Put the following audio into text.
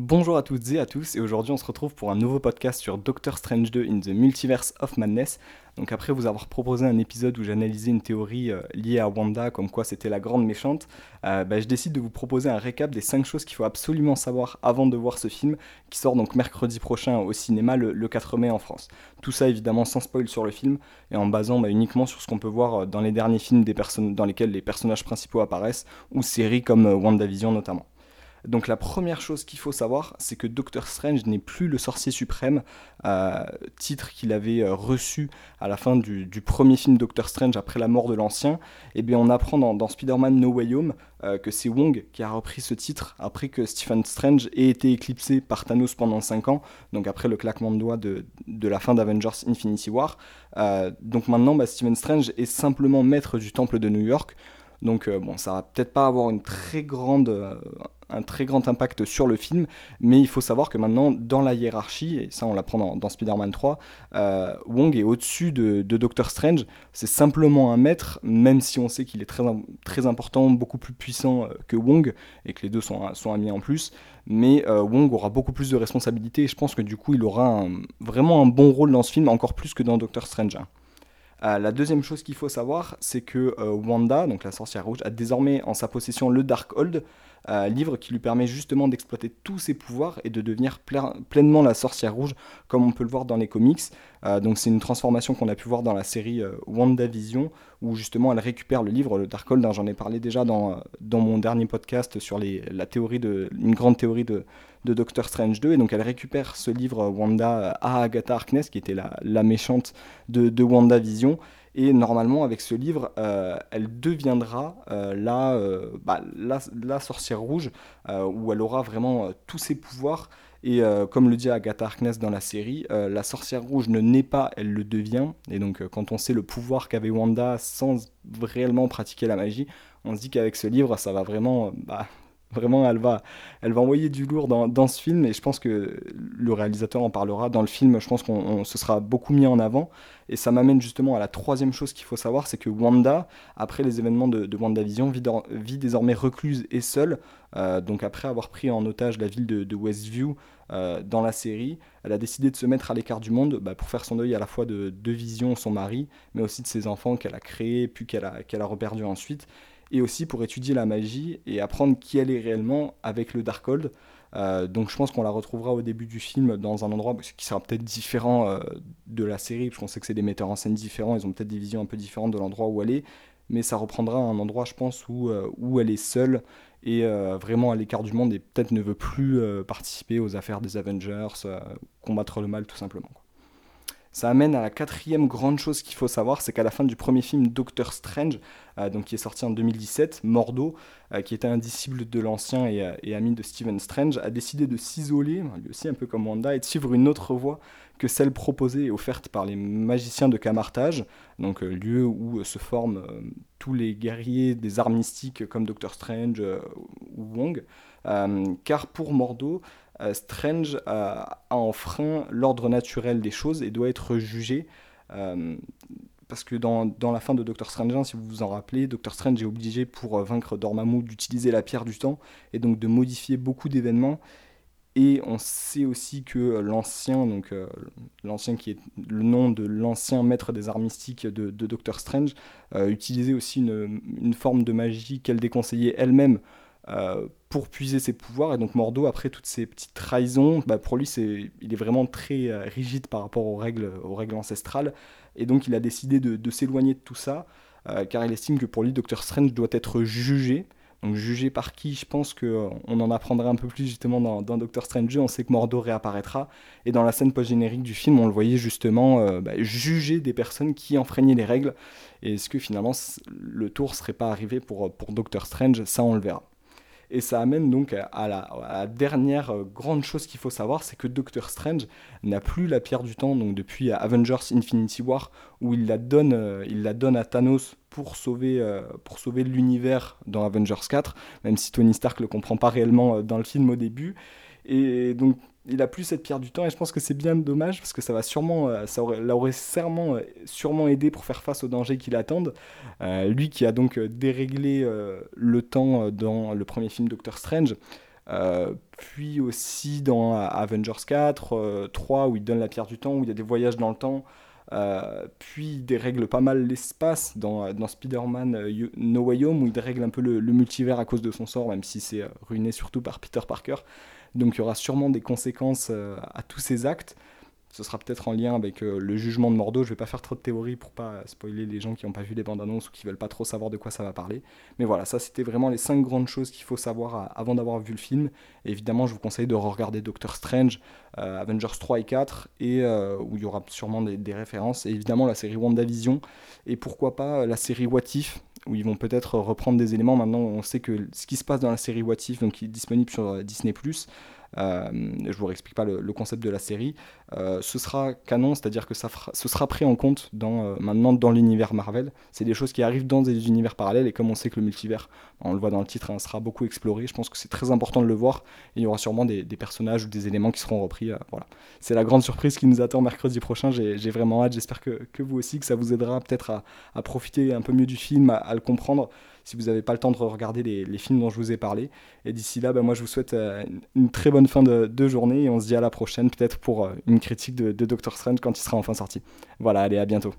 Bonjour à toutes et à tous, et aujourd'hui on se retrouve pour un nouveau podcast sur Doctor Strange 2 in the Multiverse of Madness. Donc après vous avoir proposé un épisode où j'analysais une théorie euh, liée à Wanda, comme quoi c'était la grande méchante, euh, bah, je décide de vous proposer un récap des 5 choses qu'il faut absolument savoir avant de voir ce film, qui sort donc mercredi prochain au cinéma le, 4 mai en France. Tout ça évidemment sans spoil sur le film, et en basant bah, uniquement sur ce qu'on peut voir euh, dans les derniers films des dans lesquels les personnages principaux apparaissent, ou séries comme WandaVision notamment. Donc la première chose qu'il faut savoir, c'est que Doctor Strange n'est plus le sorcier suprême, euh, titre qu'il avait euh, reçu à la fin du, premier film Doctor Strange après la mort de l'ancien. Et eh bien on apprend dans, Spider-Man No Way Home euh, que c'est Wong qui a repris ce titre après que Stephen Strange ait été éclipsé par Thanos pendant 5 ans, donc après le claquement de doigts de, la fin d'Avengers Infinity War. donc maintenant, bah, Stephen Strange est simplement maître du temple de New York. Donc bon, ça va peut-être pas avoir grande, un très grand impact sur le film, mais il faut savoir que maintenant, dans la hiérarchie, et ça on l'apprend dans, dans Spider-Man 3, euh, Wong est au-dessus de, Doctor Strange. C'est simplement un maître, même si on sait qu'il est très, important, beaucoup plus puissant euh, que Wong, et que les deux sont, amis en plus. Mais euh, Wong aura beaucoup plus de responsabilités, et je pense que du coup, il aura vraiment un bon rôle dans ce film, encore plus que dans Doctor Strange. La deuxième chose qu'il faut savoir, c'est que Wanda, donc la sorcière rouge, a désormais en sa possession le Darkhold, livre qui lui permet justement d'exploiter tous ses pouvoirs et de devenir pleinement la sorcière rouge, comme on peut le voir dans les comics. Euh, donc c'est une transformation qu'on a pu voir dans la série euh, WandaVision, où justement elle récupère le livre, le Darkhold, hein, j'en ai parlé déjà dans, euh, dans mon dernier podcast sur la théorie de, une grande théorie de, Doctor Strange 2, et donc elle récupère ce livre Wanda à Agatha Harkness, qui était la, la méchante de, de WandaVision, et normalement, avec ce livre, euh, elle deviendra euh, euh, bah, la, sorcière rouge, où elle aura vraiment tous ses pouvoirs. Et comme le dit Agatha Harkness dans la série, la sorcière rouge ne naît pas, elle le devient. Et donc, quand on sait le pouvoir qu'avait Wanda sans réellement pratiquer la magie, on se dit qu'avec ce livre, ça va vraiment bah, Vraiment, elle va, elle va envoyer du lourd dans, dans, ce film et je pense que le réalisateur en parlera dans le film. Je pense qu'on se sera beaucoup mis en avant et ça m'amène justement à la troisième chose qu'il faut savoir, c'est que Wanda, après les événements de, WandaVision, vit, désormais recluse et seule. Euh, donc après avoir pris en otage la ville de, Westview euh, dans la série, elle a décidé de se mettre à l'écart du monde bah, pour faire son deuil à la fois de, de Vision, son mari, mais aussi de ses enfants qu'elle a créés puis qu'elle a, qu'elle a ensuite et aussi pour étudier la magie et apprendre qui elle est réellement avec le Darkhold. Euh, donc je pense qu'on la retrouvera au début du film dans un endroit qui sera peut-être différent euh, de la série, parce qu'on sait que c'est des metteurs en scène différents, ils ont peut-être des visions un peu différentes de l'endroit où elle est, mais ça reprendra un endroit, je pense, où, euh, où elle est seule et vraiment à l'écart du monde et peut-être ne veut plus participer aux affaires des Avengers, combattre le mal tout simplement. Ça amène à la quatrième grande chose qu'il faut savoir, c'est qu'à la fin du premier film Doctor Strange, euh, donc qui est sorti en 2017, Mordo, euh, qui était un disciple de l'ancien euh, et, ami de Stephen Strange, a décidé de s'isoler, lui aussi un peu comme Wanda, et de suivre une autre voie que celle proposée et offerte par les magiciens de Camartage, donc lieu où se forment tous les guerriers des arts mystiques comme Doctor Strange ou Wong. car pour Mordo, euh, Strange a, enfreint l'ordre naturel des choses et doit être jugé. Euh, parce que dans, dans, la fin de Doctor Strange 1, si vous vous en rappelez, Doctor Strange est obligé pour euh, vaincre Dormammu d'utiliser la pierre du temps et donc de modifier beaucoup d'événements. Et on sait aussi que l'ancien, donc l'ancien qui est le nom de l'ancien maître des arts mystiques de, Doctor Strange, utilisait aussi une, une, forme de magie qu'elle déconseillait elle-même pour puiser ses pouvoirs. Et donc Mordo, après toutes ces petites trahisons, bah, pour lui, c'est, il est vraiment très euh, rigide par rapport aux règles, aux règles ancestrales. Et donc il a décidé de, s'éloigner de tout ça, euh, car il estime que pour lui, Doctor Strange doit être jugé. Donc jugé par qui? Je pense qu'on on en apprendra un peu plus justement dans, Doctor Strange. On sait que Mordo réapparaîtra. Et dans la scène post-générique du film, on le voyait justement bah, juger des personnes qui enfreignaient les règles. Et est-ce que finalement le tour serait pas arrivé pour, pour Doctor Strange? Ça, on le verra. Et ça amène donc à la, dernière euh, grande chose qu'il faut savoir, c'est que Doctor Strange n'a plus la pierre du temps, depuis Avengers Infinity War, où il la donne, euh, à Thanos pour sauver, euh, sauver l'univers dans Avengers 4, même si Tony Stark ne le comprend pas réellement dans le film au début. Et donc il a plus cette pierre du temps et je pense que c'est bien dommage parce que ça va sûrement, euh, ça aurait, l'aurait sûrement, euh, sûrement aidé pour faire face aux dangers qui l'attendent. Euh, lui qui a donc déréglé le temps dans le premier film Doctor Strange, puis aussi dans Avengers 4, 3 où il donne la pierre du temps, où il y a des voyages dans le temps. Puis il dérègle pas mal l'espace dans, Spider-Man No Way Home, où il dérègle un peu le, le, multivers à cause de son sort, même si c'est ruiné surtout par Peter Parker. Donc il y aura sûrement des conséquences à tous ces actes ce sera peut-être en lien avec euh, le jugement de Mordo. Je vais pas faire trop de théories pour pas spoiler les gens qui n'ont pas vu les bandes annonces ou qui veulent pas trop savoir de quoi ça va parler. Mais voilà, ça c'était vraiment les cinq grandes choses qu'il faut savoir avant d'avoir vu le film. évidemment, je vous conseille de regarder Doctor Strange, euh, Avengers 3 et 4, et euh, où il y aura sûrement des, références. Et évidemment la série WandaVision et pourquoi pas la série What If, où ils vont peut-être reprendre des éléments. Maintenant, on sait que ce qui se passe dans la série What If, donc qui est disponible sur Disney+, euh, je vous réexplique pas le, concept de la série. Euh, ce sera canon, c'est-à-dire que ça ce sera pris en compte dans, euh, maintenant dans l'univers Marvel. C'est des choses qui arrivent dans des univers parallèles et comme on sait que le multivers, on le voit dans le titre, hein, sera beaucoup exploré. Je pense que c'est très important de le voir il y aura sûrement des, personnages ou des éléments qui seront repris. voilà. C'est la grande surprise qui nous attend mercredi prochain. J'ai vraiment hâte. J'espère que, que, vous aussi, que ça vous aidera peut-être à, profiter un peu mieux du film, à le comprendre si vous n'avez pas le temps de regarder les, films dont je vous ai parlé. Et d'ici là, bah, moi je vous souhaite euh, une très bonne fin de, journée et on se dit à la prochaine peut-être pour euh, une critique de, de Doctor Strange quand il sera enfin sorti. Voilà, allez, à bientôt.